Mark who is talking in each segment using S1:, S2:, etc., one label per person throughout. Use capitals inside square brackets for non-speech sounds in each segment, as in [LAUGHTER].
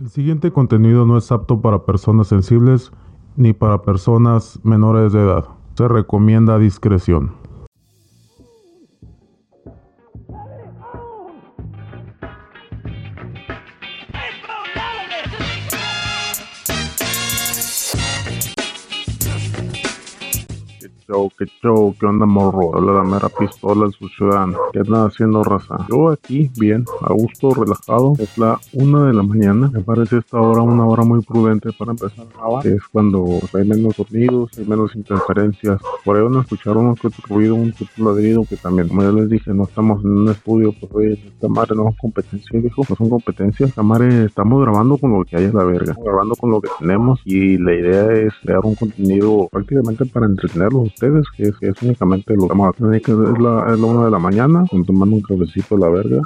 S1: El siguiente contenido no es apto para personas sensibles ni para personas menores de edad. Se recomienda discreción. Show, qué show, qué onda morro, habla la mera pistola su ciudadano, qué andan haciendo raza. Yo aquí, bien, a gusto, relajado, es la una de la mañana, me parece esta hora una hora muy prudente para empezar a grabar, es cuando hay menos sonidos, hay menos interferencias, por ahí van a escuchar uno que otro ruido, un que otro ladrido, que también, como ya les dije, no estamos en un estudio, pues oye, esta madre no es competencia, dijo, no son competencias, esta madre estamos grabando con lo que hay en la verga, estamos grabando con lo que tenemos y la idea es crear un contenido prácticamente para entretenerlos ustedes, que es, es únicamente lo que es la, es la una de la mañana, tomando un cafecito de la verga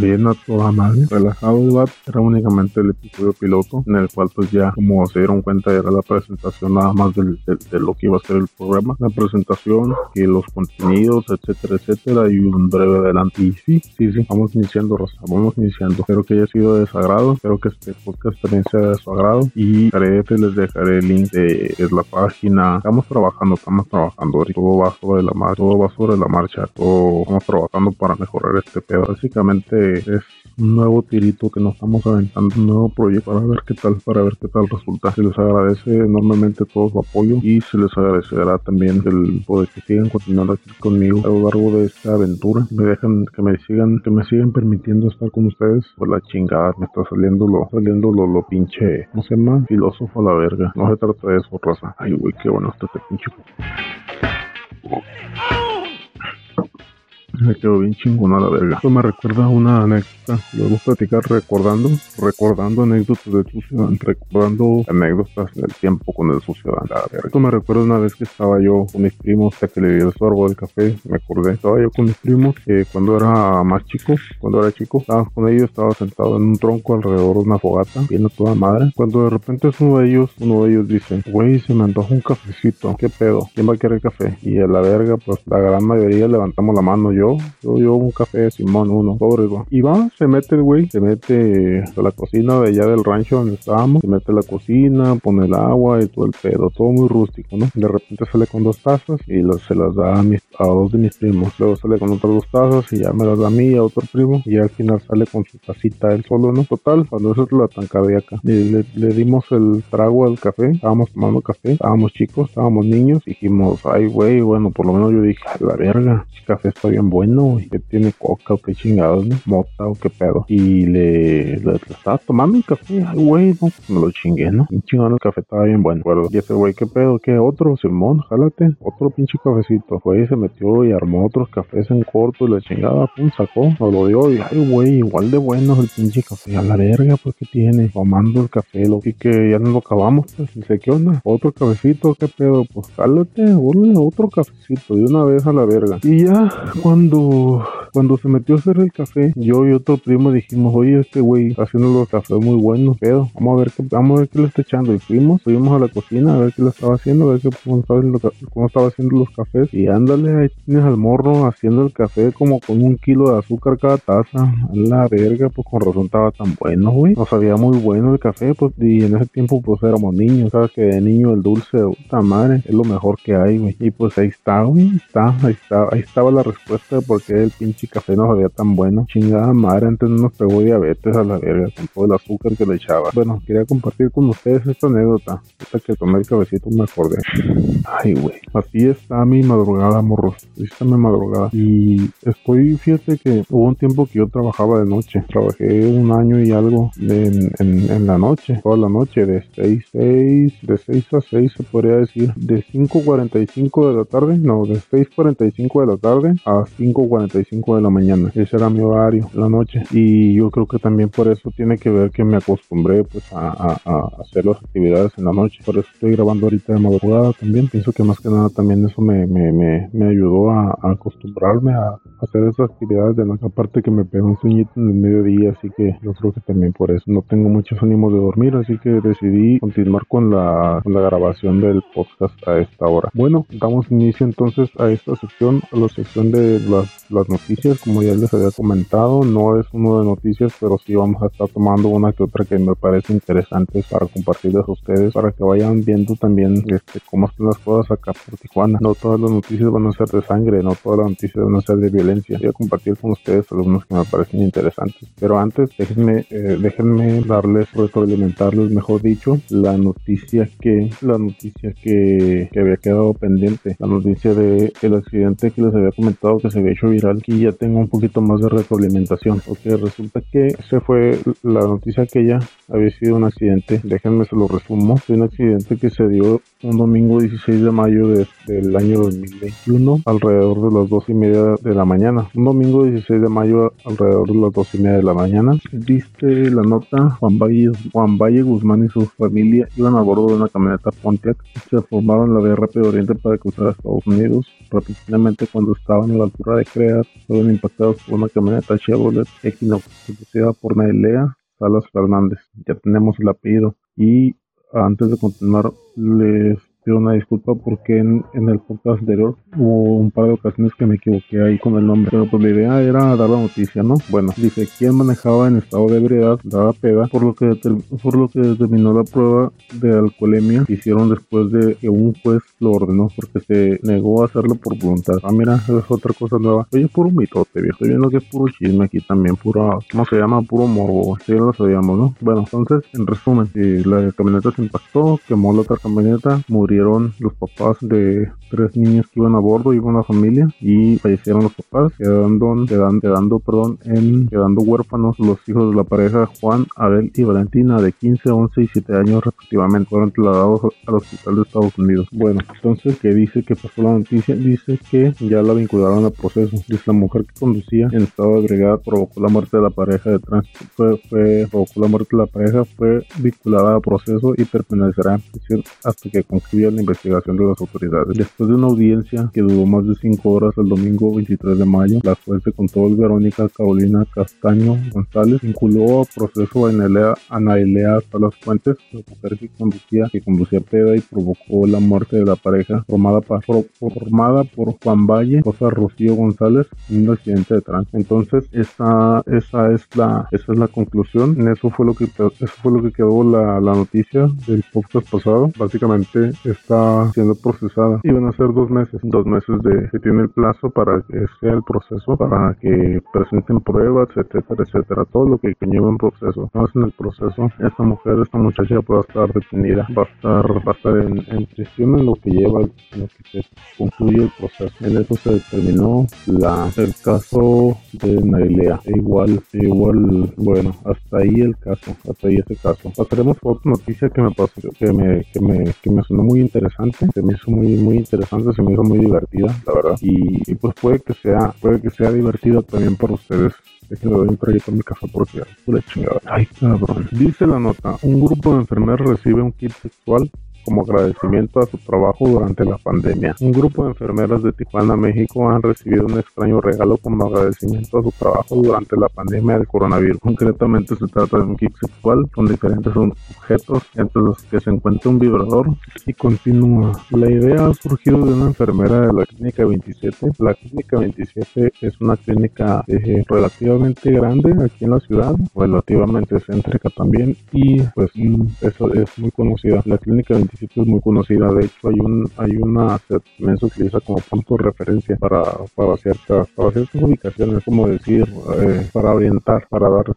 S1: bien a toda madre, relajado bat, era únicamente el episodio piloto, en el cual pues ya como se dieron cuenta era la presentación nada más del, de lo que iba a ser el programa, la presentación, y los contenidos, etcétera, etcétera, y un breve adelante. Y sí, sí, sí, vamos iniciando, Rosa, vamos iniciando. Espero que haya sido de sagrado, espero que este podcast también sea de su agrado y les dejaré el link de, la página. Estamos trabajando, estamos trabajando, todo va sobre la marcha, todo va sobre la marcha, todo estamos trabajando para mejorar este pedo. Básicamente es un nuevo tirito que nos estamos aventando, un nuevo proyecto para ver qué tal, para ver qué tal resulta. Se les agradece enormemente todo su apoyo y se les agradecerá también el poder que sigan continuando aquí conmigo a lo largo de esta aventura. Me dejan que me sigan, que me sigan permitiendo estar con ustedes. Pues la chingada, me está saliendo lo, saliendo lo, lo pinche, ¿cómo se llama? Filósofo a la verga. No se trata de eso, raza. Ay, güey, qué bueno está este pinche. [LAUGHS] me quedó bien chingona la verga. Esto me recuerda una anécdota. Luego platicar recordando, recordando anécdotas de tu ciudad, recordando anécdotas del tiempo con el su La verga. Esto me recuerda una vez que estaba yo con mis primos, que le di el sorbo del café, me acordé. Estaba yo con mis primos que cuando era más chico, cuando era chico, estaba con ellos, estaba sentado en un tronco alrededor de una fogata, viendo toda madre. Cuando de repente es uno de ellos, uno de ellos dice, güey, se me antoja un cafecito. ¿Qué pedo? ¿Quién va a querer café? Y a la verga, pues la gran mayoría levantamos la mano. Yo yo, yo, un café Simón, uno, pobre, Y va, se mete el güey, se mete a la cocina de allá del rancho donde estábamos, se mete a la cocina, pone el agua y todo el pedo, todo muy rústico, ¿no? De repente sale con dos tazas y se las da a, mis, a dos de mis primos. Luego sale con otras dos tazas y ya me las da a mí y a otro primo. Y al final sale con su tacita él solo, ¿no? Total, cuando eso es la tan cardíaca. Y le, le, dimos el trago al café, estábamos tomando café, estábamos chicos, estábamos niños. Dijimos, ay, güey, bueno, por lo menos yo dije, la verga, el café está bien bueno, que tiene coca o qué chingados, ¿no? Mota o qué pedo. Y le, le, estaba tomando el café, ay, güey, no, me lo chingué, ¿no? Un chingón el café estaba bien bueno, acuerdo. Y ese güey, ¿qué pedo? ¿Qué otro? Simón, jálate, otro pinche cafecito. Güey, se metió y armó otros cafés en corto y la chingada, pum, sacó, nos lo dio y, ay, güey, igual de bueno el pinche café. A la verga, pues, ¿qué tiene? Tomando el café, lo que que ya nos lo acabamos, pues, dice, ¿qué onda? Otro cafecito, ¿qué pedo? Pues, jálate, otro cafecito de una vez a la verga. Y ya, cuando cuando se metió a hacer el café, yo y otro primo dijimos, oye, este güey haciendo los cafés muy buenos, pedo. Vamos a ver qué, vamos a ver qué le está echando. Y fuimos, fuimos a la cocina a ver qué le estaba haciendo, a ver qué, cómo, estaba, haciendo los cafés. Y ándale, ahí tienes al morro haciendo el café como con un kilo de azúcar cada taza. La verga, pues con razón estaba tan bueno, güey. Nos sabía muy bueno el café, pues, y en ese tiempo, pues éramos niños, sabes que de niño el dulce de puta madre es lo mejor que hay, güey. Y pues ahí está, güey, está, ahí está, ahí estaba la respuesta de por qué el pinche café no sabía tan bueno. Chingada madre, antes no nos pegó diabetes a la verga con todo el azúcar que le echaba. Bueno, quería compartir con ustedes esta anécdota. Hasta que tomé el cabecito me acordé. Ay, güey. Así está mi madrugada, morros. Así está mi madrugada. Y estoy, fíjate que hubo un tiempo que yo trabajaba de noche. Trabajé un año y algo en, en, la noche, toda la noche, de 6, 6, de 6 a 6 se podría decir. De 5.45 de la tarde, no, de 6.45 de la tarde a 5.45 de la mañana. Ese era mi horario, la noche. Y yo creo que también por eso tiene que ver que me acostumbré pues a, hacer las actividades en la noche. Por eso estoy grabando ahorita de madrugada también. Pienso que más que nada también eso me, me, me, me ayudó a, acostumbrarme a hacer esas actividades de noche. Aparte que me pegó un sueñito en el mediodía, así que yo creo que también por eso no tengo muchos ánimos de dormir, así que decidí continuar con la, con la grabación del podcast a esta hora. Bueno, damos inicio entonces a esta sección, a la sección de las, las noticias, como ya les había comentado, no es uno de noticias, pero sí vamos a estar tomando una que otra que me parece interesante para compartirles a ustedes, para que vayan viendo también este, cómo están las cosas acá por Tijuana. No todas las noticias van a ser de sangre, no todas las noticias van a ser de violencia. Voy a compartir con ustedes algunos que me parecen interesantes. Pero antes, déjenme, eh, déjenme darles, retroalimentarles, mejor dicho, la noticia que, la noticia que, que había quedado pendiente, la noticia de el accidente que les había comentado que se había hecho viral, que ya tengo un poquito más de retroalimentación, porque resulta que se fue la noticia que ya había sido un accidente, déjenme se lo resumo, fue un accidente que se dio un domingo 16 de mayo del año 2021 alrededor de las dos y media de la mañana, un domingo 16 de mayo alrededor de las dos y media de la mañana, viste la nota, Juan Valle, Juan Valle Guzmán y su familia iban a bordo de una camioneta Pontiac, se formaron la vía rápida oriente para cruzar a Estados Unidos, repentinamente cuando estaban a la altura de Creas, fueron impactados por una camioneta Chevrolet Equinox conducida por Nailea Salas Fernández. Ya tenemos el apellido. Y antes de continuar, les pido una disculpa porque en, el podcast anterior hubo un par de ocasiones que me equivoqué ahí con el nombre. Pero pues la idea era dar la noticia, ¿no? Bueno, dice quién manejaba en estado de ebriedad, daba peda, por lo que por lo que determinó la prueba de alcoholemia que hicieron después de que un juez lo ordenó porque se negó a hacerlo por voluntad. Ah, mira, es otra cosa nueva. Oye, puro mitote, viejo. Estoy viendo que es puro chisme aquí también, puro, ¿cómo se llama? Puro morbo. Sí, lo sabíamos, ¿no? Bueno, entonces, en resumen, la camioneta se impactó, quemó la otra camioneta, murió los papás de tres niños que iban a bordo, iba una familia y fallecieron los papás, quedando, quedando, quedando, perdón, en, quedando huérfanos los hijos de la pareja Juan, Abel y Valentina de 15, 11 y 7 años respectivamente. Fueron trasladados al hospital de Estados Unidos. Bueno, entonces, ¿qué dice que pasó la noticia? Dice que ya la vincularon al proceso. Dice la mujer que conducía en estado de brigada provocó la muerte de la pareja de tránsito. Fue, fue, provocó la muerte de la pareja, fue vinculada al proceso y permanecerá en prisión hasta que concluya la investigación de las autoridades. Después de una audiencia que duró más de cinco horas el domingo 23 de mayo, la juez de control Verónica Carolina Castaño González vinculó a proceso a Anaelea Salas Fuentes, la mujer que conducía, que conducía peda y provocó la muerte de la pareja formada, formada por Juan Valle, Rosa Rocío González, un accidente de tránsito. Entonces, esa, esa es la, esa es la conclusión. En eso fue lo que, eso fue lo que quedó la, la noticia del podcast pasado. Básicamente, está siendo procesada y van a ser dos meses, dos meses de que tiene el plazo para que sea el proceso, para que presenten pruebas, etcétera, etcétera, todo lo que lleva un proceso. No en el proceso, esta mujer, esta muchacha puede estar detenida, va a estar, va a estar en, prisión en lo que lleva, en lo que se concluye el proceso. En eso se determinó la, el caso de Nailea. E igual, e igual, bueno, hasta ahí el caso, hasta ahí ese caso. Pasaremos a otra noticia que me pasó, que me, que me, que me sonó muy interesante, se me hizo muy, muy interesante, se me hizo muy divertida, la verdad. Y, pues puede que sea, puede que sea divertido también para ustedes. Déjenme doy un trayecto a mi casa porque pura chingada. Ay, cabrón. Dice la nota, un grupo de enfermeros recibe un kit sexual como agradecimiento a su trabajo durante la pandemia. Un grupo de enfermeras de Tijuana, México han recibido un extraño regalo como agradecimiento a su trabajo durante la pandemia del coronavirus. Concretamente se trata de un kit sexual con diferentes objetos entre los que se encuentra un vibrador y continúa. La idea ha surgido de una enfermera de la clínica 27. La clínica 27 es una clínica eh, relativamente grande aquí en la ciudad, relativamente céntrica también y pues mm, eso es muy conocida. La clínica 27 es muy conocida. De hecho, hay un hay una también se utiliza como punto de referencia para, para ciertas para ciertas ubicaciones, como decir, eh, para orientar, para darte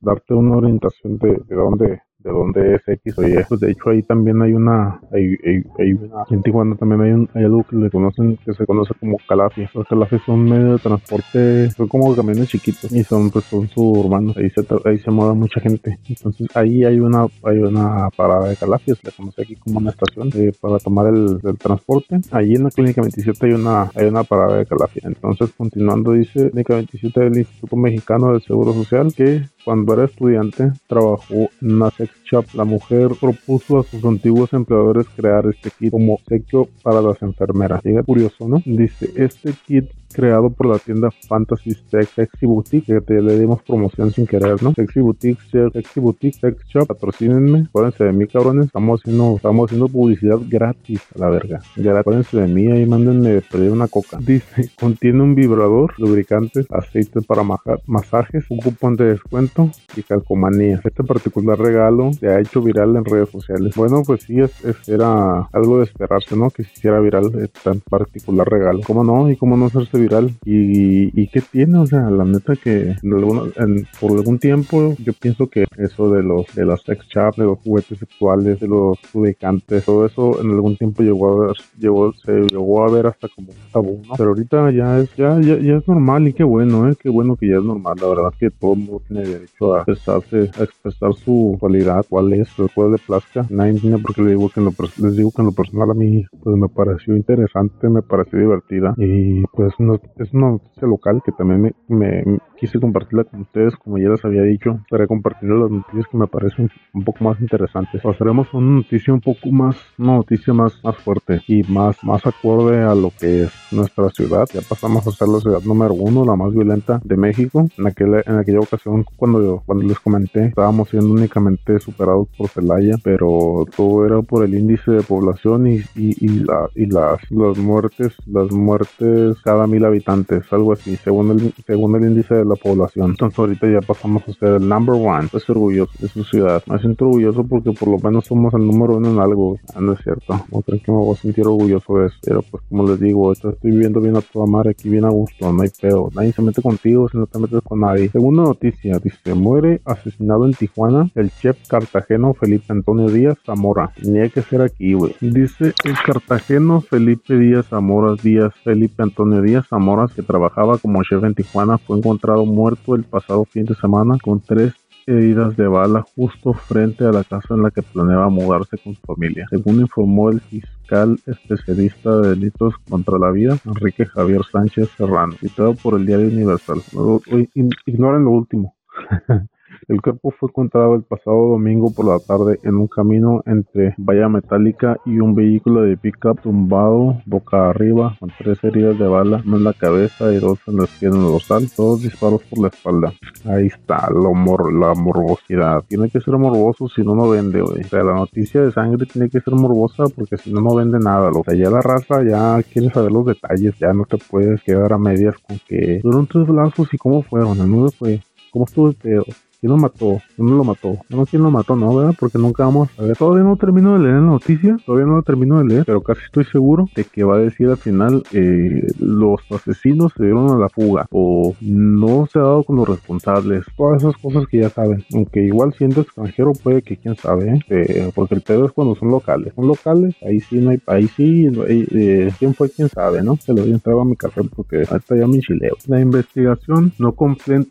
S1: darte una orientación de, de dónde de dónde es X o Y. Pues de hecho ahí también hay una, hay, hay, una en Tijuana también hay, un, hay algo que le conocen, que se conoce como calafias. Los calafias son medio de transporte, son como camiones chiquitos y son pues son suburbanos. Ahí se, ahí se mueve mucha gente. Entonces ahí hay una, hay una parada de calafias, le conoce aquí como una estación eh, para tomar el, transporte. Allí en la clínica 27 hay una, hay una parada de calafia. Entonces continuando dice clínica 27 del Instituto Mexicano del Seguro Social que cuando era estudiante, trabajó en una sex shop. La mujer propuso a sus antiguos empleadores crear este kit como obsequio para las enfermeras. Llega curioso, ¿no? Dice, este kit creado por la tienda Fantasy Sexy Boutique, que te le dimos promoción sin querer, ¿no? Sexy Boutique, Sexy Boutique, Sex Shop, patrocínenme, acuérdense de mí, cabrones, estamos haciendo, estamos haciendo publicidad gratis a la verga. Ya acuérdense de mí, ahí mándenme pedir una coca. [LAUGHS] Dice, contiene un vibrador, lubricantes, aceite para masajes, un cupón de descuento y calcomanía. Este particular regalo se ha hecho viral en redes sociales. Bueno, pues sí, es, era algo de esperarse, ¿no? Que se hiciera viral este particular regalo. ¿Cómo no? ¿Y cómo no hacerse viral? ¿Y, y qué tiene? O sea, la neta que por algún tiempo yo pienso que eso de los de las sex shop, de los juguetes sexuales, de los lubricantes, todo eso en algún tiempo llegó a ver, llegó, se llegó a ver hasta como un tabú. Pero ahorita ya es, ya, ya, ya es normal y qué bueno, ¿eh? Qué bueno que ya es normal. La verdad que todo el mundo tiene derecho a expresarse, a expresar su cualidad, cuál es, cuál de plazca. Nadie tiene por qué les digo que en lo, les digo que en lo personal a mí pues me pareció interesante, me pareció divertida y pues no, es una noticia local que también me, me, quise compartirla con ustedes, como ya les había dicho, estaré compartiendo las noticias que me parecen un poco más interesantes. Pasaremos a una noticia un poco más, una noticia más, más fuerte y más, más acorde a lo que es nuestra ciudad. Ya pasamos a ser la ciudad número uno, la más violenta de México. En aquella, en aquella ocasión, cuando, cuando les comenté, estábamos siendo únicamente superados por Celaya, pero todo era por el índice de población y, y, y, la, y las, las muertes, las muertes cada mil habitantes, algo así, según el, según el índice de la población. Entonces ahorita ya pasamos a ser el number one. Estoy orgulloso de su ciudad. Me siento orgulloso porque por lo menos somos el número uno en algo. Ah, no es cierto. No creo que me voy a sentir orgulloso de eso. Pero pues como les digo, estoy viviendo bien a toda madre aquí bien a gusto. No hay pedo. Nadie se mete contigo si no te metes con nadie. Segunda noticia. Dice, muere asesinado en Tijuana el chef cartageno Felipe Antonio Díaz Zamora. Tenía que ser aquí, güey. Dice el cartageno Felipe Díaz Zamora Díaz Felipe Antonio Díaz Zamora que trabajaba como chef en Tijuana fue encontrado muerto el pasado fin de semana con tres heridas de bala justo frente a la casa en la que planeaba mudarse con su familia. Según informó el fiscal especialista de delitos contra la vida, Enrique Javier Sánchez Serrano, citado por el diario Universal. Ignoren lo último. [LAUGHS] El cuerpo fue encontrado el pasado domingo por la tarde en un camino entre valla metálica y un vehículo de pickup tumbado boca arriba con tres heridas de bala, una en la cabeza y dos en la esquina dorsal, todos disparos por la espalda. Ahí está lo mor la morbosidad. Tiene que ser morboso si no no vende, güey. O sea, la noticia de sangre tiene que ser morbosa porque si no no vende nada. O sea, ya la raza ya quiere saber los detalles, ya no te puedes quedar a medias con que fueron tres brazos y cómo fueron, no fue, cómo estuvo el pedo. ¿Quién lo mató? ¿Quién lo mató? ¿quién lo mató? No, ¿verdad? Porque nunca vamos a ver. Todavía no termino de leer la noticia. Todavía no la termino de leer. Pero casi estoy seguro de que va a decir al final eh, los asesinos se dieron a la fuga. O no se ha dado con los responsables. Todas esas cosas que ya saben. Aunque igual siendo extranjero puede que quién sabe. ¿eh? Eh, porque el pedo es cuando son locales. Son locales. Ahí sí no hay. Ahí sí. ¿Quién fue? ¿Quién sabe? ¿No? Se lo voy a a mi café porque ahorita ya mi chileo. La investigación no,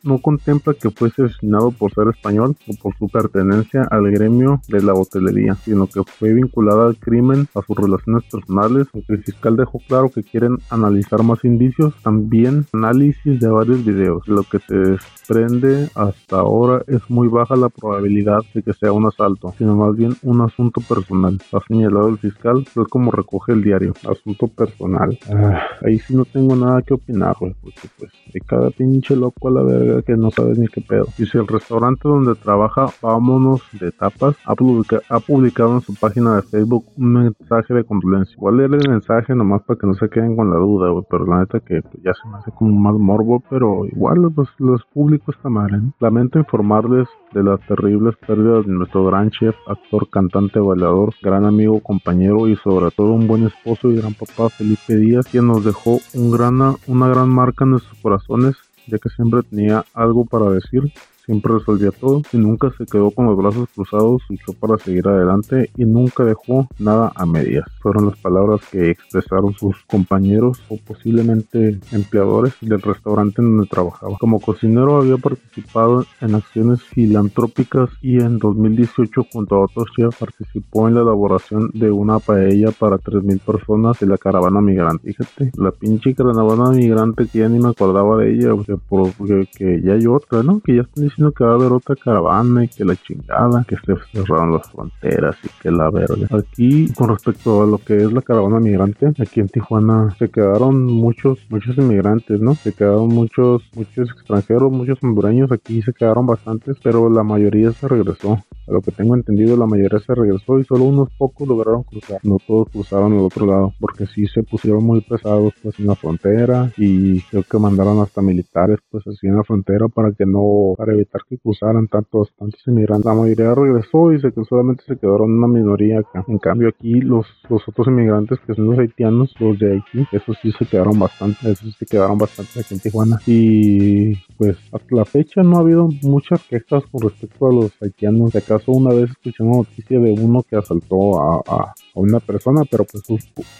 S1: no contempla que fue asesinado por ser español o por su pertenencia al gremio de la hotelería, sino que fue vinculada al crimen, a sus relaciones personales, aunque el fiscal dejó claro que quieren analizar más indicios, también análisis de varios videos. Lo que se desprende hasta ahora es muy baja la probabilidad de que sea un asalto, sino más bien un asunto personal. Ha señalado el fiscal, es como recoge el diario, asunto personal. Ah, ahí sí no tengo nada que opinar, porque pues de cada pinche loco a la verga que no sabes ni qué pedo. Y si el restaurante donde trabaja Vámonos de Tapas ha, publicado en su página de Facebook un mensaje de condolencia. Igual leer el mensaje nomás para que no se queden con la duda, pero la neta que ya se me hace como más morbo, pero igual pues los públicos está mal, ¿eh? Lamento informarles de las terribles pérdidas de nuestro gran chef, actor, cantante, bailador, gran amigo, compañero y sobre todo un buen esposo y gran papá Felipe Díaz, quien nos dejó un gran, una gran marca en nuestros corazones ya que siempre tenía algo para decir siempre resolvía todo y nunca se quedó con los brazos cruzados, luchó para seguir adelante y nunca dejó nada a medias. Fueron las palabras que expresaron sus compañeros o posiblemente empleadores del restaurante en donde trabajaba. Como cocinero había participado en acciones filantrópicas y en 2018 junto a otros chefs participó en la elaboración de una paella para 3.000 personas de la caravana migrante. Fíjate, la pinche caravana migrante que ya ni me acordaba de ella, porque, porque que ya hay otra, ¿no? Que ya están diciendo que va a haber otra caravana y que la chingada, que se cerraron las fronteras y que la verga. Aquí, con respecto a lo que es la caravana migrante, aquí en Tijuana se quedaron muchos, muchos inmigrantes, ¿no? Se quedaron muchos, muchos extranjeros, muchos hondureños, aquí se quedaron bastantes, pero la mayoría se regresó. A lo que tengo entendido, la mayoría se regresó y solo unos pocos lograron cruzar. No todos cruzaron al otro lado, porque sí se pusieron muy pesados pues en la frontera y creo que mandaron hasta militares pues así en la frontera para que no, para evitar que cruzaran tantos, tantos inmigrantes. La mayoría regresó y se, solamente se quedaron una minoría acá. En cambio aquí los, los otros inmigrantes que son los haitianos, los de Haití, esos sí se quedaron bastante, esos se quedaron bastante aquí en Tijuana. Y pues hasta la fecha no ha habido muchas quejas con respecto a los haitianos. De acaso una vez escuché una noticia de uno que asaltó a, una persona, pero pues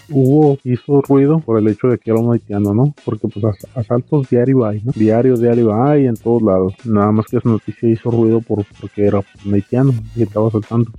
S1: hubo, hizo ruido por el hecho de que era un haitiano, ¿no? Porque pues asaltos diario hay, ¿no? Diario, diario hay en todos lados. Nada más que esa noticia hizo ruido por, porque era un haitiano y estaba asaltando.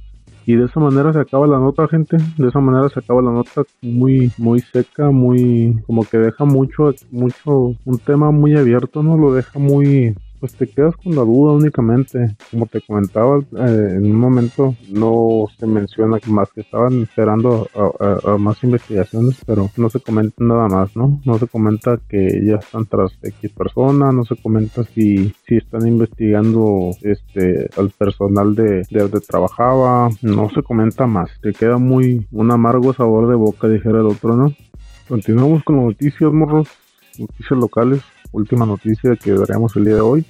S1: Y de esa manera se acaba la nota, gente. De esa manera se acaba la nota muy, muy seca, muy, como que deja mucho, mucho, un tema muy abierto, ¿no? Lo deja muy, pues te quedas con la duda únicamente. Como te comentaba, eh, en un momento no se menciona más que estaban esperando a, más investigaciones, pero no se comenta nada más, ¿no? No se comenta que ya están tras X persona, no se comenta si, si están investigando este al personal de, de donde trabajaba, no se comenta más. Te queda muy un amargo sabor de boca, dijera el otro, ¿no? Continuamos con noticias, morros, noticias locales última noticia que daremos el día de hoy.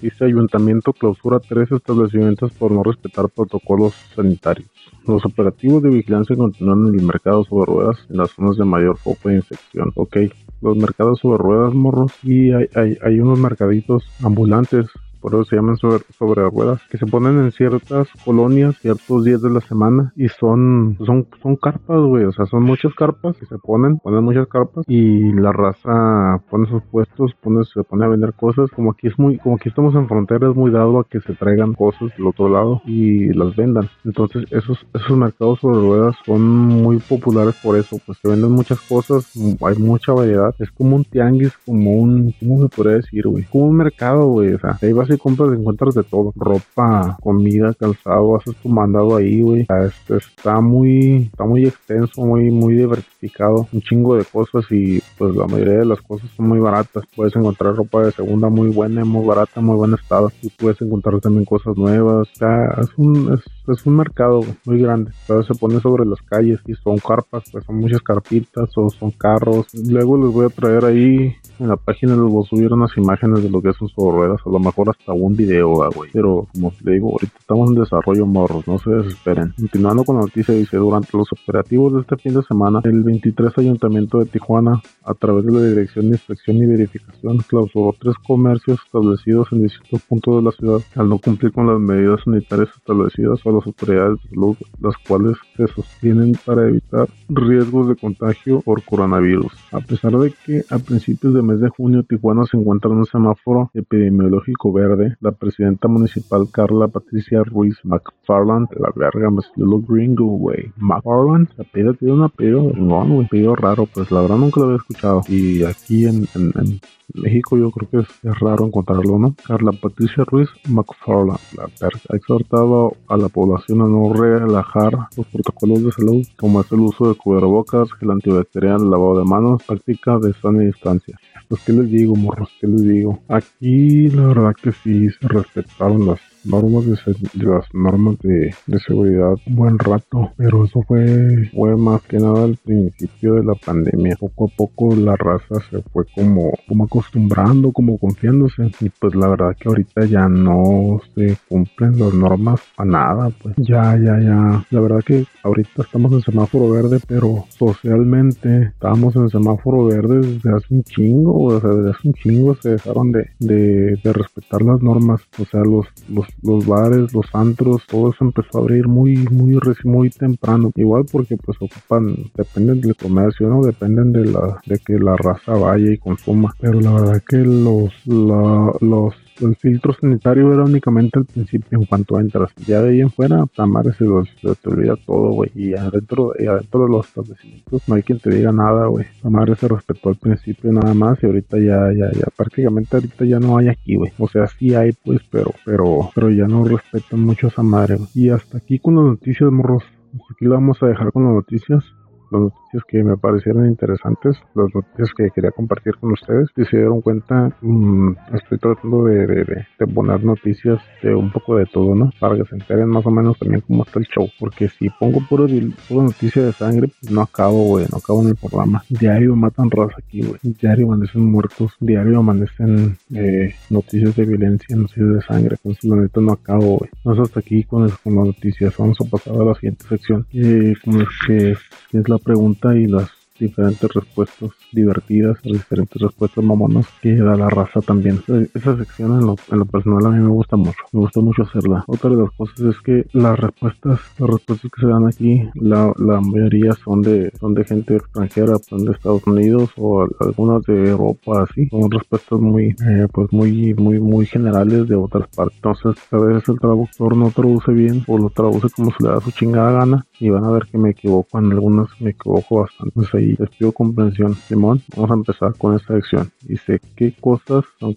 S1: Dice Ayuntamiento clausura tres establecimientos por no respetar protocolos sanitarios. Los operativos de vigilancia continúan en el mercado sobre ruedas en las zonas de mayor foco de infección. Ok, los mercados sobre ruedas, morros, y hay, hay, hay unos mercaditos ambulantes por eso se llaman sobre, ruedas, que se ponen en ciertas colonias, ciertos días de la semana y son, son, son carpas, güey, o sea, son muchas carpas que se ponen, ponen muchas carpas y la raza pone sus puestos, pone, se pone a vender cosas, como aquí es muy, como aquí estamos en frontera, es muy dado a que se traigan cosas del otro lado y las vendan. Entonces, esos, esos mercados sobre ruedas son muy populares por eso, pues se venden muchas cosas, hay mucha variedad, es como un tianguis, como un, ¿cómo se podría decir, güey? Como un mercado, güey, o sea, ahí vas compras encuentras de todo. Ropa, comida, calzado, haces tu mandado ahí, güey. está muy, está muy extenso, muy, muy diversificado. Un chingo de cosas y pues la mayoría de las cosas son muy baratas. Puedes encontrar ropa de segunda muy buena, muy barata, muy buen estado. Y puedes encontrar también cosas nuevas. Sea, es un, es, un mercado muy grande. Pero se pone sobre las calles y son carpas, pues son muchas carpitas o son carros. Luego les voy a traer ahí en la página les voy a subir unas imágenes de lo que son sus ruedas, a lo mejor hasta un video, güey. Pero como le digo, ahorita estamos en desarrollo morros, no se desesperen. Continuando con la noticia, dice, durante los operativos de este fin de semana, el 23 Ayuntamiento de Tijuana, a través de la Dirección de Inspección y Verificación, clausuró tres comercios establecidos en distintos puntos de la ciudad al no cumplir con las medidas sanitarias establecidas por las autoridades de salud, las cuales se sostienen para evitar riesgos de contagio por coronavirus. A pesar de que a principios de mes de junio Tijuana se encuentra en un semáforo epidemiológico verde, la presidenta municipal Carla Patricia Ruiz McFarland, la verga salió lo gringo, güey. McFarland, la pide tiene un apellido, no, un apellido raro, pues la verdad nunca lo había escuchado. Y aquí en, en México yo creo que es, raro encontrarlo, ¿no? Carla Patricia Ruiz McFarland, la ha exhortado a la población a no relajar los protocolos de salud, como es el uso de cubrebocas, el antibacterial, lavado de manos, práctica de sana distancia. Pues, ¿qué les digo, morros? ¿Qué les digo? Aquí, la verdad que sí respetaron las normas de, las normas de, seguridad un buen rato, pero eso fue, fue más que nada al principio de la pandemia. Poco a poco la raza se fue como, como acostumbrando, como confiándose y pues la verdad que ahorita ya no se cumplen las normas a nada, pues ya, ya, ya. La verdad que ahorita estamos en semáforo verde, pero socialmente estábamos en semáforo verde desde hace un chingo, o sea, desde hace un chingo se dejaron de, de, de respetar las normas, o sea, los, los los bares, los antros, todo eso empezó a abrir muy, muy, muy temprano. Igual porque pues ocupan, dependen del comercio, ¿no? Dependen de la, de que la raza vaya y consuma. Pero la verdad que los, los el filtro sanitario era únicamente al principio en cuanto entras. Ya de ahí en fuera, tamar se, se te olvida todo, güey. Y adentro, y adentro de los establecimientos no hay quien te diga nada, güey. Tamar se respetó al principio nada más y ahorita ya, ya, ya, prácticamente ahorita ya no hay aquí, güey. O sea, sí hay, pues, pero, pero, pero ya no respetan mucho esa madre, güey. Y hasta aquí con las noticias, morros. Aquí lo vamos a dejar con las noticias las noticias que me parecieron interesantes, las noticias que quería compartir con ustedes. Si se dieron cuenta, mmm, estoy tratando de, de, de, poner noticias de un poco de todo, ¿no? Para que se enteren más o menos también cómo está el show. Porque si pongo puro, pura noticia de sangre, pues no acabo, güey, no acabo en el programa. Diario matan raza aquí, güey. Diario amanecen muertos, diario amanecen eh, noticias de violencia, noticias de sangre. Entonces, la neta no acabo, güey. No es hasta aquí con, con las noticias. Vamos a pasar a la siguiente sección. Eh, como es que es la pregunta y las diferentes respuestas divertidas, diferentes respuestas mamonas que da la raza también. Esa sección en lo, en lo, personal a mí me gusta mucho, me gusta mucho hacerla. Otra de las cosas es que las respuestas, las respuestas que se dan aquí, la, la mayoría son de, son de gente extranjera, son de Estados Unidos o algunas de Europa, así. Son respuestas muy, eh, pues muy, muy, muy generales de otras partes. Entonces, a veces el traductor no traduce bien o lo traduce como se le da su chingada gana y van a ver que me equivoco en algunas, me equivoco bastante. Pues ahí les pido comprensión. Simón, vamos a empezar con esta sección. Dice, ¿qué cosas son,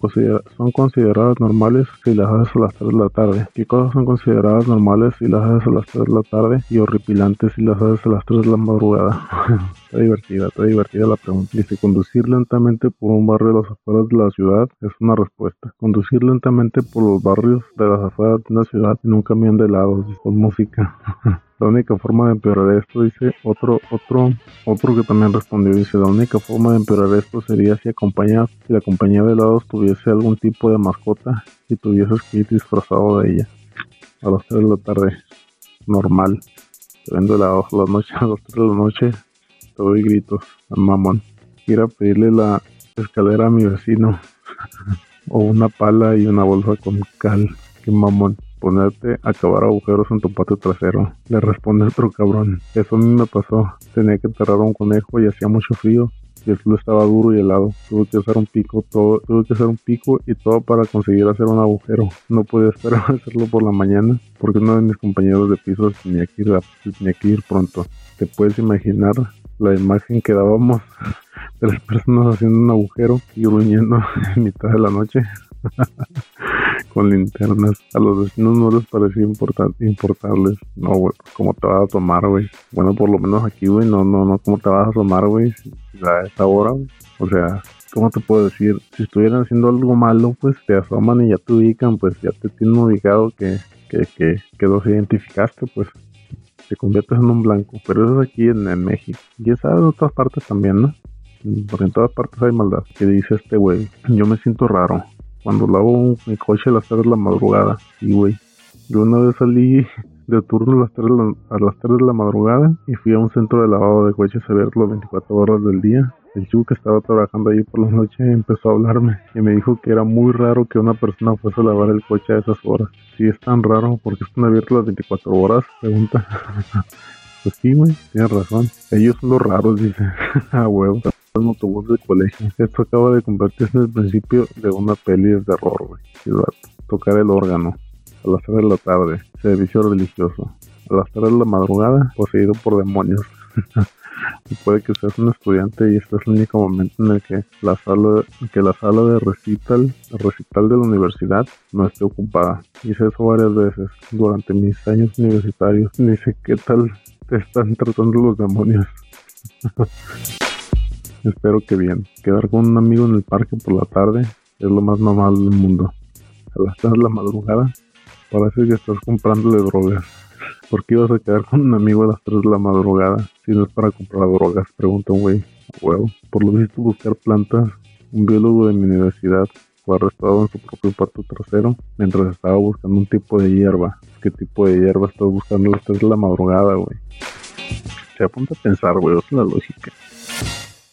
S1: son consideradas normales si las haces a las 3 de la tarde? ¿Qué cosas son consideradas normales si las haces a las 3 de la tarde? Y horripilantes si las haces a las 3 de la madrugada. [LAUGHS] está divertida, está divertida la pregunta. Dice, conducir lentamente por un barrio de las afueras de la ciudad es una respuesta. Conducir lentamente por los barrios de las afueras de una ciudad en un camión de helados con música. [LAUGHS] La única forma de empeorar esto, dice otro, otro, otro que también respondió, dice, la única forma de empeorar esto sería si acompaña, si la compañía de helados tuviese algún tipo de mascota y tuvieses que ir disfrazado de ella. A las 3 de la tarde, normal. Te vendo helados a las a las 3 de la noche, te doy gritos, al mamón. Ir a pedirle la escalera a mi vecino. [LAUGHS] o una pala y una bolsa con cal. Qué mamón ponerte a cavar agujeros en tu patio trasero. Le responde otro cabrón. Eso a mí me pasó. Tenía que enterrar un conejo y hacía mucho frío. Y el suelo estaba duro y helado. Tuve que hacer un pico, todo, tuve que hacer un pico y todo para conseguir hacer un agujero. No podía esperar [LAUGHS] a hacerlo por la mañana porque uno de mis compañeros de piso tenía que ir, que ir pronto. Te puedes imaginar la imagen que dábamos [LAUGHS] de las personas haciendo un agujero y gruñendo [LAUGHS] en mitad de la noche. Con linternas. A los vecinos no les parecía importarles. No, güey, ¿cómo te vas a tomar, güey? Bueno, por lo menos aquí, güey, no, no, no, ¿cómo te vas a tomar, güey? A esta hora. O sea, ¿cómo te puedo decir? Si estuvieran haciendo algo malo, pues te asoman y ya te ubican, pues ya te tienen ubicado que, que, que, que los identificaste, pues te conviertes en un blanco. Pero eso es aquí en, en México. Y esa en otras partes también, ¿no? Porque en todas partes hay maldad. Que dice este güey, yo me siento raro cuando lavo mi coche a las 3 de la madrugada. Y güey, yo una vez salí de turno a las, 3 de la, a las 3 de la madrugada y fui a un centro de lavado de coches a verlo 24 horas del día. El chico que estaba trabajando ahí por la noche empezó a hablarme y me dijo que era muy raro que una persona fuese a lavar el coche a esas horas. Si es tan raro, porque están abiertos las 24 horas? Pregunta. [LAUGHS] pues sí, güey, tienes razón. Ellos son los raros, dice. [LAUGHS] a huevo un autobús de colegio. [LAUGHS] Esto acaba de convertirse en el principio de una peli de terror, güey. Tocar el órgano a las 3 de la tarde, servicio religioso. A las 3 de la madrugada, poseído por demonios. [LAUGHS] puede que seas un estudiante y este es el único momento en el que la sala, que la sala de recital, recital de la universidad no esté ocupada. Hice eso varias veces durante mis años universitarios. Dice, ¿qué tal te están tratando los demonios? [LAUGHS] Espero que bien. Quedar con un amigo en el parque por la tarde es lo más normal del mundo. A las 3 de la madrugada parece que estás comprándole drogas. ¿Por qué ibas a quedar con un amigo a las 3 de la madrugada si no es para comprar drogas? Pregunta un güey. Huevo. Por lo visto buscar plantas, un biólogo de mi universidad fue arrestado en su propio patio trasero mientras estaba buscando un tipo de hierba. ¿Qué tipo de hierba estás buscando a las 3 de la madrugada, güey? Se apunta a pensar, güey, es la lógica.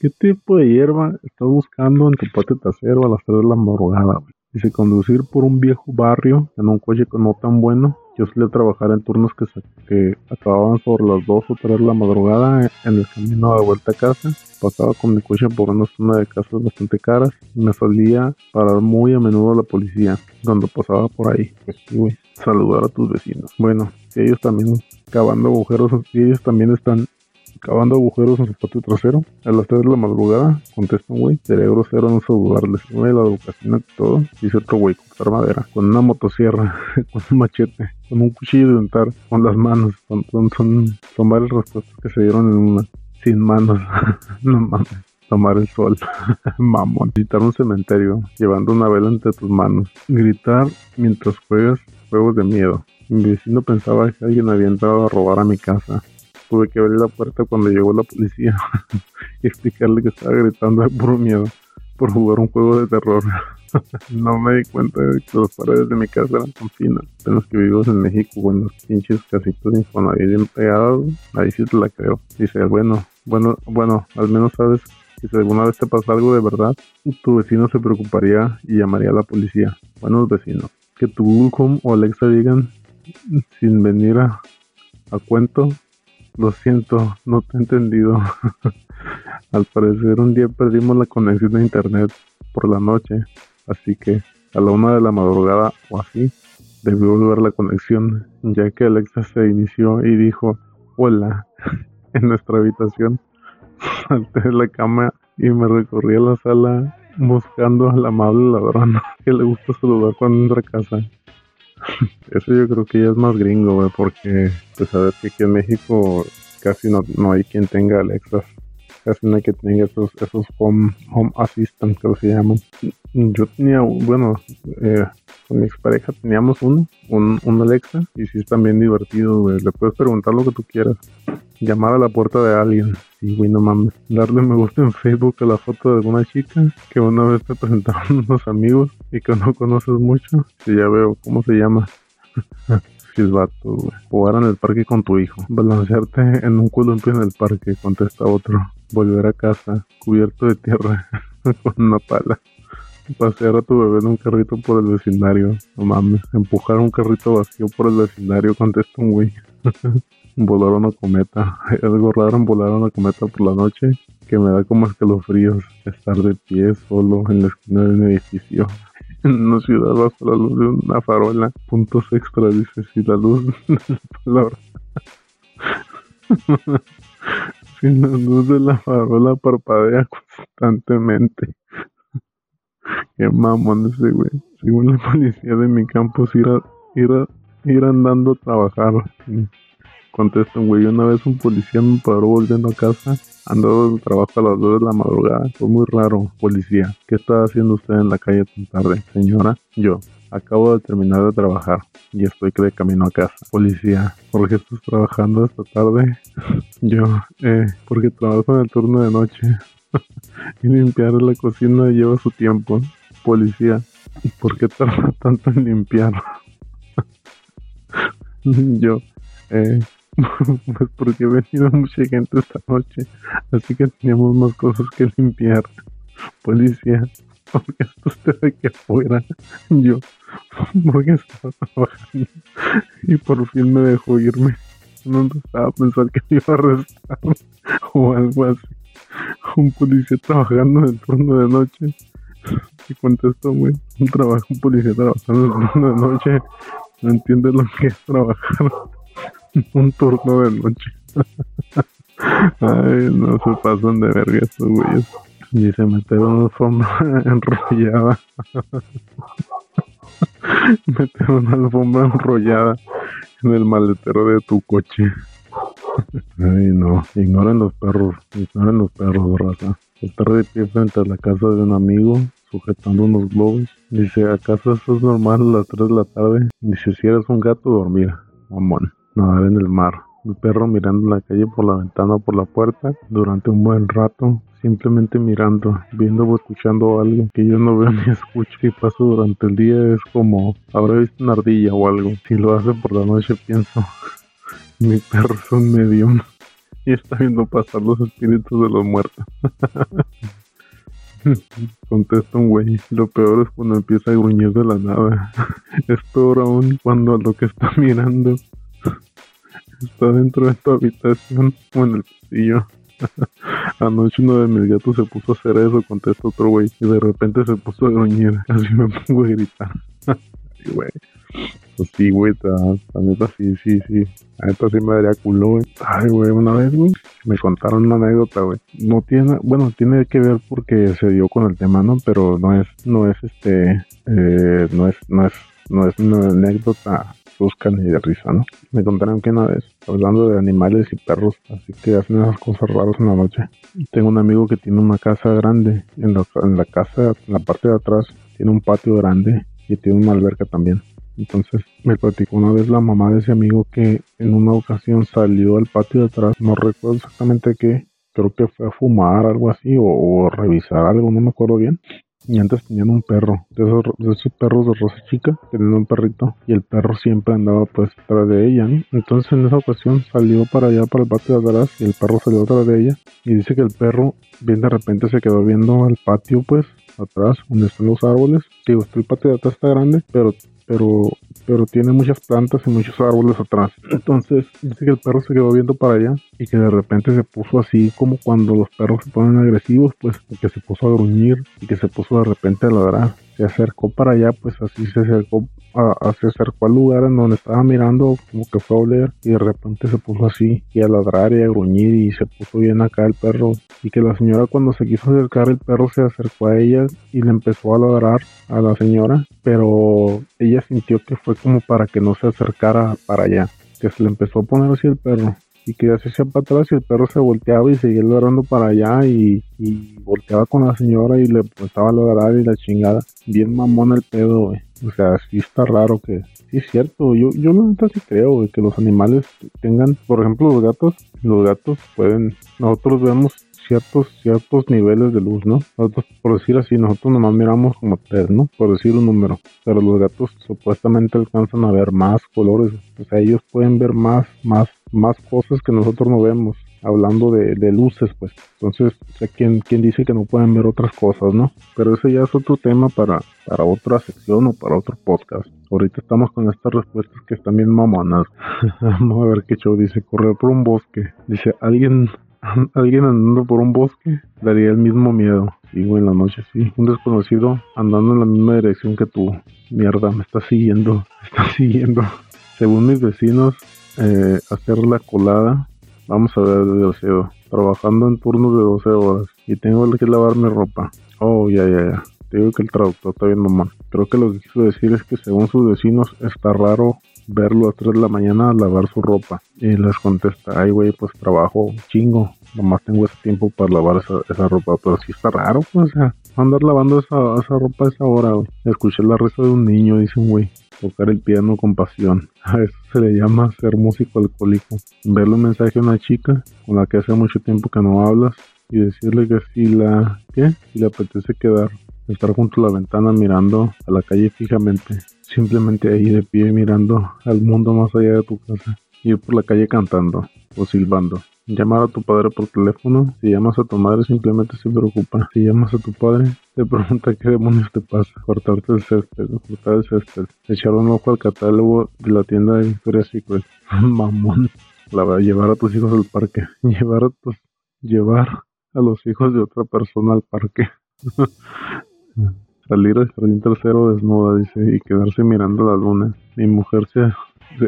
S1: ¿Qué tipo de hierba estás buscando en tu patio trasero a las 3 de la madrugada? Dice conducir por un viejo barrio en un coche no tan bueno Yo solía trabajar en turnos que, que acababan sobre las 2 o 3 de la madrugada en el camino de vuelta a casa. Pasaba con mi coche por una zona de casas bastante caras y me solía parar muy a menudo la policía cuando pasaba por ahí. Pues sí, saludar a tus vecinos. Bueno, ellos también cavando agujeros, ellos también están cavando agujeros en su patio trasero. A las 3 de la madrugada, contesta un güey, cerebro cero no saludarles. Güey, la educación y todo. Dice otro güey, cortar madera, con una motosierra, [LAUGHS] con un machete, con un cuchillo de untar, con las manos. Son, son, son, varias respuestas que se dieron en una. Sin manos. [LAUGHS] no mames tomar el sol, [LAUGHS] mamón, visitar un cementerio, llevando una vela entre tus manos, gritar mientras juegas juegos de miedo. Mi vecino pensaba que alguien había entrado a robar a mi casa tuve que abrir la puerta cuando llegó la policía [LAUGHS] y explicarle que estaba gritando de puro miedo por jugar un juego de terror. [LAUGHS] no me di cuenta de que las paredes de mi casa eran tan finas. En que vivimos en México, en los pinches casitos Infonavit bien pegados, ahí sí te la creo. Dice, bueno, bueno, bueno, al menos sabes que si alguna vez te pasa algo de verdad, tu vecino se preocuparía y llamaría a la policía. Buenos vecinos. Que tu Google Home o Alexa digan, sin venir a, a cuento, lo siento, no te he entendido. [LAUGHS] Al parecer un día perdimos la conexión a internet por la noche, así que a la una de la madrugada o así debió volver la conexión, ya que Alexa se inició y dijo hola [LAUGHS] en nuestra habitación. [LAUGHS] Salté de la cama y me recorrí a la sala buscando al amable ladrón que le gusta saludar cuando entra a casa. [LAUGHS] Eso yo creo que ya es más gringo, porque pues ver que aquí en México casi no, no hay quien tenga Alexa. Casi hay que tenga esos, esos home, home assistant que se llaman. Yo tenía, bueno, eh, con mi expareja teníamos uno, un, un Alexa, y sí es también divertido, güey. Le puedes preguntar lo que tú quieras. Llamar a la puerta de alguien. Sí, güey, no mames. Darle me gusta en Facebook a la foto de alguna chica que una vez te presentaron [LAUGHS] unos amigos y que no conoces mucho. Y ya veo cómo se llama. [LAUGHS] Silbato, güey. Jugar en el parque con tu hijo. Balancearte en un columpio en el parque, contesta otro. Volver a casa, cubierto de tierra, [LAUGHS] con una pala. Pasear a tu bebé en un carrito por el vecindario. No mames. Empujar un carrito vacío por el vecindario, contesta un güey. [LAUGHS] volar una cometa. Hay algo raro en volar una cometa por la noche que me da como escalofríos. Estar de pie solo en la esquina de un edificio. [LAUGHS] En una ciudad bajo la luz de una farola. Puntos extra, dice, si la luz de la palabra. Si la luz de la farola parpadea constantemente. [LAUGHS] Qué mamón ese güey. Según la policía de mi campus, ir, andando a trabajar. Contesta un güey, una vez un policía me paró volviendo a casa, andaba del trabajo a las 2 de la madrugada. Fue muy raro, policía. ¿Qué está haciendo usted en la calle tan tarde? Señora, yo. Acabo de terminar de trabajar y estoy de camino a casa. Policía, ¿por qué estás trabajando esta tarde? [LAUGHS] yo, eh, porque trabajo en el turno de noche. [LAUGHS] y limpiar la cocina lleva su tiempo. Policía, ¿por qué tarda [LAUGHS] tanto en limpiar? yo, eh, pues porque ha venido mucha gente esta noche, así que teníamos más cosas que limpiar. Policía, porque está usted aquí afuera. Yo, porque estaba trabajando y por fin me dejó irme. No estaba a pensar que me iba a arrestar o algo así. Un policía trabajando en el turno de noche. Y contestó, güey, un trabajo, un policía trabajando en el turno de noche. No entiende lo que es trabajar. un turno de noche. [LAUGHS] Ay, no se pasan de verga estos güeyes. Y se metieron una alfombra [LAUGHS] enrollada. [LAUGHS] metieron una alfombra enrollada en el maletero de tu coche. [LAUGHS] Ay, no. Ignoren los perros. Ignoren los perros, raza. Estar de pie frente a la casa de un amigo sujetando unos globos. Dice, ¿acaso esto es normal a las 3 de la tarde? Dice, si eres un gato, dormir. Mamón nadar en el mar. El perro mirando la calle por la ventana o por la puerta durante un buen rato, simplemente mirando, viendo o escuchando algo que yo no veo ni [LAUGHS] escucho. Si paso durante el día es como habré visto una ardilla o algo. Si lo hace por la noche pienso, [LAUGHS] mi perro es un medium y está viendo pasar los espíritus de los muertos. [LAUGHS] Contesta un güey. Lo peor es cuando empieza a gruñir de la nada. es peor aún cuando lo que está mirando está dentro de tu habitación o en el pasillo. Anoche uno de mis gatos se puso a hacer eso, contesta otro güey, y de repente se puso a gruñir. [LAUGHS] Así me pongo a gritar. [LAUGHS] Güey. Pues sí, güey, la, neta sí, sí, sí. La neta sí me daría culo, güey. Ay, güey, una vez, güey, me contaron una anécdota, güey. No tiene, bueno, tiene que ver porque se dio con el tema, ¿no? Pero no es, no es este, eh, no es, no es, no es una anécdota buscan ni de risa, ¿no? Me contaron que una vez, hablando de animales y perros, así que hacen esas cosas raras en la noche. Tengo un amigo que tiene una casa grande, en la, en la casa, en la parte de atrás, tiene un patio grande y tiene una alberca también. Entonces me platicó una vez la mamá de ese amigo que en una ocasión salió al patio de atrás, no recuerdo exactamente qué, creo que fue a fumar, algo así, o, revisar algo, no me acuerdo bien. Y antes tenían un perro, de esos, perros de rosa chica, tenían un perrito, y el perro siempre andaba pues detrás de ella, ¿no? Entonces en esa ocasión salió para allá, para el patio de atrás, y el perro salió detrás de ella, y dice que el perro bien de repente se quedó viendo al patio pues atrás, donde están los árboles. Digo, el patio de atrás está grande, pero pero pero tiene muchas plantas y muchos árboles atrás. Entonces dice que el perro se quedó viendo para allá y que de repente se puso así como cuando los perros se ponen agresivos, pues que se puso a gruñir y que se puso de repente a ladrar. Se acercó para allá, pues así se acercó a, se acercó al lugar en donde estaba mirando, como que fue a oler, y de repente se puso así, y a ladrar y a gruñir, y se puso bien acá el perro. Y que la señora cuando se quiso acercar, el perro se acercó a ella y le empezó a ladrar a la señora, pero ella sintió que fue como para que no se acercara para allá, que se le empezó a poner así el perro y que se hacía para atrás y el perro se volteaba y seguía ladrando para allá y, volteaba con la señora y le empezaba a ladrar y la chingada. Bien mamón el pedo, güey. O sea, sí está raro que... Sí es cierto, yo, yo no sí creo, que los animales tengan, por ejemplo, los gatos, los gatos pueden, nosotros vemos ciertos, ciertos niveles de luz, ¿no? Nosotros, por decir así, nosotros nomás miramos como tres, ¿no? Por decir un número. Pero los gatos supuestamente alcanzan a ver más colores. O sea, ellos pueden ver más, más, más cosas que nosotros no vemos. Hablando de, luces, pues. Entonces, o ¿quién, ¿quién, dice que no pueden ver otras cosas, no? Pero ese ya es otro tema para, para otra sección o para otro podcast. Ahorita estamos con estas respuestas que están bien mamonas. [LAUGHS] Vamos a ver qué show dice. Correr por un bosque. Dice, alguien [LAUGHS] Alguien andando por un bosque daría el mismo miedo. Sí, en la noche, sí. Un desconocido andando en la misma dirección que tú. Mierda, me está siguiendo. [LAUGHS] Me está siguiendo. Según mis vecinos, eh, hacer la colada. Vamos a ver de deseo. Trabajando en turnos de 12 horas. Y tengo que lavar mi ropa. Oh, ya, ya, ya. Te digo que el traductor está bien mamá. Creo que lo que quiso decir es que según sus vecinos está raro verlo a 3 de la mañana a lavar su ropa. Y les contesta, ay güey, pues trabajo chingo, nomás tengo ese tiempo para lavar esa, ropa, pero sí está raro, pues, o sea, andar lavando esa, esa ropa a esa hora, güey. Escuché la risa de un niño, dice un güey. Tocar el piano con pasión. [LAUGHS] A eso se le llama ser músico alcohólico. Verle un mensaje a una chica con la que hace mucho tiempo que no hablas y decirle que si la, ¿qué? Si le apetece quedar, estar junto a la ventana mirando a la calle fijamente simplemente ahí de pie mirando al mundo más allá de tu casa, ir por la calle cantando o silbando. Llamar a tu padre por teléfono, si llamas a tu madre simplemente se preocupa. Si llamas a tu padre, te [LAUGHS] pregunta qué demonios te pasa. Cortarte el césped, cortar el césped, echar un ojo al catálogo de la tienda de Victoria's Secret. [LAUGHS] Mamón. La va a llevar a tus hijos al parque. [LAUGHS] Llevar a tus, llevar a los hijos de otra persona al parque. Salir al jardín tercero desnuda, dice, y quedarse mirando la luna. Mi mujer se,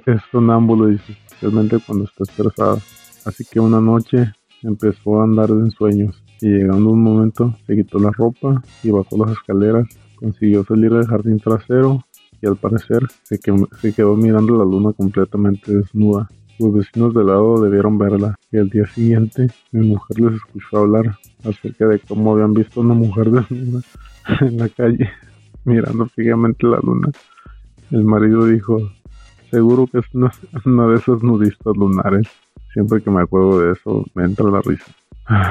S1: es sonámbulo, dice, especialmente cuando está estresada. Así que una noche empezó a andar en sueños y llegando un momento se quitó la ropa y bajó las escaleras, consiguió salir del jardín trasero y al parecer se, quedó mirando la luna completamente desnuda. Los vecinos de lado debieron verla y al día siguiente mi mujer les escuchó hablar acerca de cómo habían visto a una mujer [LAUGHS] desnuda en la calle mirando fijamente la luna. El marido dijo, seguro que es [LAUGHS] una, de esas nudistas lunares. Siempre que me acuerdo de eso me entra la risa.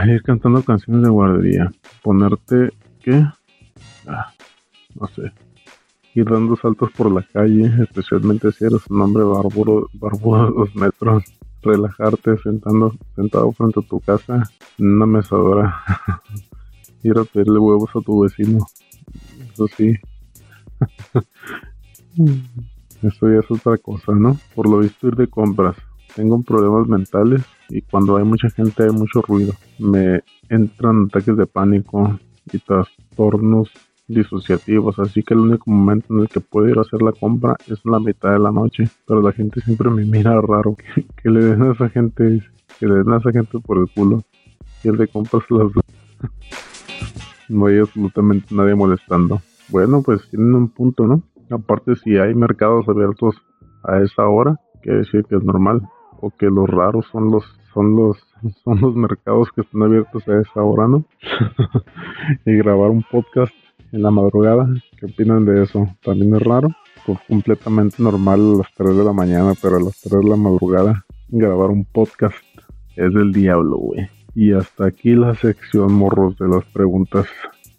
S1: ir cantando canciones de guardería. Ponerte, ¿qué? Ah, no sé ir dando saltos por la calle, especialmente si eres un hombre barbudo, barbudo dos metros, relajarte sentando, sentado frente a tu casa en una mesadora, [LAUGHS] ir a pedirle huevos a tu vecino. Eso sí. [LAUGHS] Eso ya es otra cosa, ¿no? Por lo visto ir de compras. Tengo problemas mentales y cuando hay mucha gente hay mucho ruido. Me entran ataques de pánico y trastornos disociativos, así que el único momento en el que puedo ir a hacer la compra es la mitad de la noche, pero la gente siempre me mira raro, [LAUGHS] que, le den a esa gente, que le den a esa gente por el culo, y el de compras las [LAUGHS] no hay absolutamente nadie molestando. Bueno, pues tienen un punto, ¿no? Aparte si hay mercados abiertos a esa hora, quiere decir que es normal, o que los raros son los son los [LAUGHS] son los mercados que están abiertos a esa hora, ¿no? [LAUGHS] y grabar un podcast en la madrugada. ¿Qué opinan de eso? También es raro. Pues completamente normal a las 3 de la mañana, pero a las 3 de la madrugada grabar un podcast es del diablo, güey. Y hasta aquí la sección morros de las preguntas,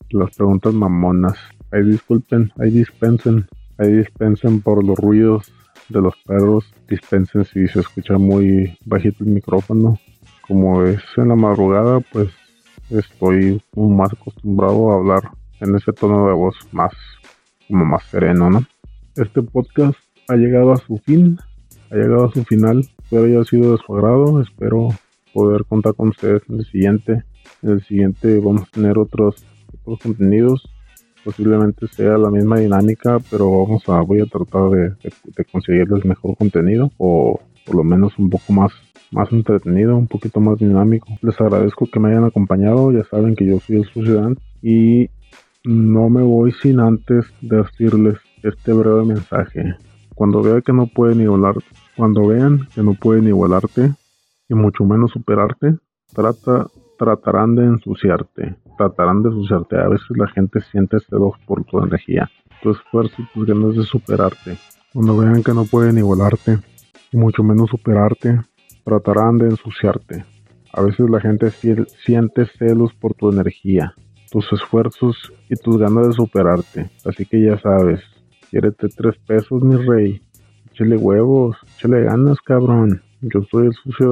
S1: las preguntas mamonas. Ahí disculpen, ahí dispensen, ahí dispensen por los ruidos de los perros. Dispensen si se escucha muy bajito el micrófono. Como es en la madrugada, pues estoy más acostumbrado a hablar en ese tono de voz más, como más sereno, ¿no? Este podcast ha llegado a su fin, ha llegado a su final. Espero haya sido de su agrado. Espero poder contar con ustedes en el siguiente. En el siguiente vamos a tener otros, otros contenidos. Posiblemente sea la misma dinámica, pero vamos a, voy a tratar de, de conseguirles mejor contenido o por lo menos un poco más más entretenido, un poquito más dinámico. Les agradezco que me hayan acompañado, ya saben que yo soy el Suciedad y no me voy sin antes decirles este breve mensaje. Cuando vean que no pueden igualar, cuando vean que no pueden igualarte y mucho menos superarte, trata, tratarán de ensuciarte, tratarán de ensuciarte. A veces la gente siente celos por tu energía, tu esfuerzo y tus ganas de superarte. Cuando vean que no pueden igualarte y mucho menos superarte, tratarán de ensuciarte. A veces la gente siente celos por tu energía, tus esfuerzos y tus ganas de superarte. Así que ya sabes, quiérete tres pesos, mi rey. Échale huevos, échale ganas, cabrón. Yo soy el Sucio